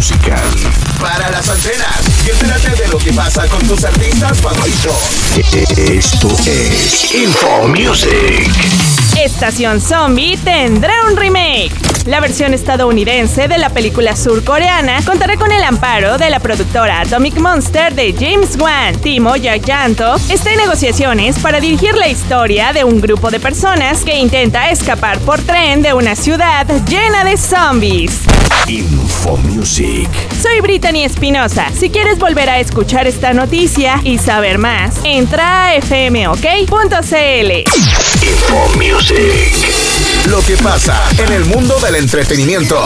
Prepara las antenas y entérate de lo que pasa con tus artistas favoritos. Esto es Info Music. Estación Zombie tendrá un remake. La versión estadounidense de la película surcoreana contará con el amparo de la productora Atomic Monster de James Wan. Timo Yayanto está en negociaciones para dirigir la historia de un grupo de personas que intenta escapar por tren de una ciudad llena de zombies. Info Music. Soy Brittany Espinosa. Si quieres volver a escuchar esta noticia y saber más, entra a fmok.cl. Info Music. Lo que pasa en el mundo del entretenimiento.